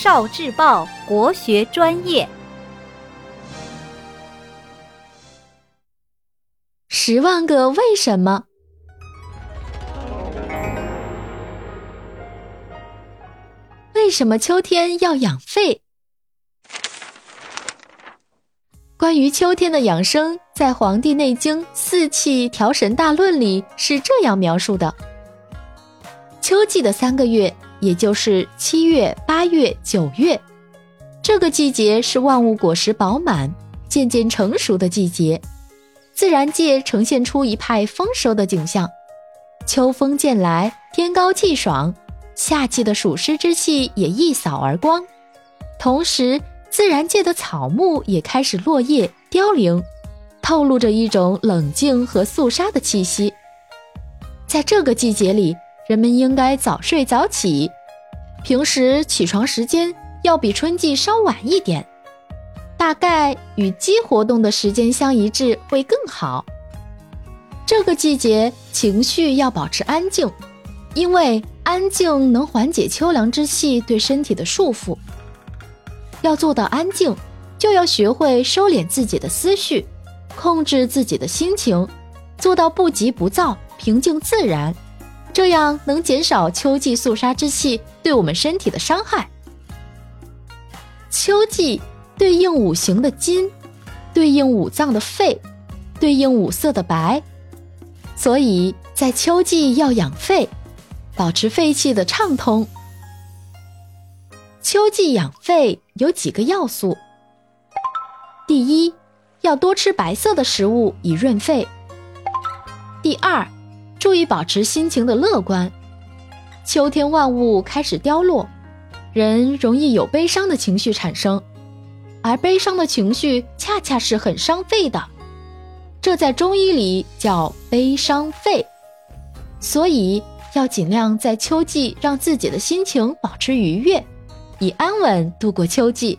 少智报国学专业，十万个为什么？为什么秋天要养肺？关于秋天的养生，在《黄帝内经·四气调神大论》里是这样描述的：秋季的三个月，也就是七月、八月、九月，这个季节是万物果实饱满、渐渐成熟的季节，自然界呈现出一派丰收的景象。秋风渐来，天高气爽，夏季的暑湿之气也一扫而光，同时。自然界的草木也开始落叶凋零，透露着一种冷静和肃杀的气息。在这个季节里，人们应该早睡早起，平时起床时间要比春季稍晚一点，大概与鸡活动的时间相一致会更好。这个季节情绪要保持安静，因为安静能缓解秋凉之气对身体的束缚。要做到安静，就要学会收敛自己的思绪，控制自己的心情，做到不急不躁、平静自然，这样能减少秋季肃杀之气对我们身体的伤害。秋季对应五行的金，对应五脏的肺，对应五色的白，所以在秋季要养肺，保持肺气的畅通。秋季养肺有几个要素：第一，要多吃白色的食物以润肺；第二，注意保持心情的乐观。秋天万物开始凋落，人容易有悲伤的情绪产生，而悲伤的情绪恰恰是很伤肺的，这在中医里叫悲伤肺。所以要尽量在秋季让自己的心情保持愉悦。以安稳度过秋季。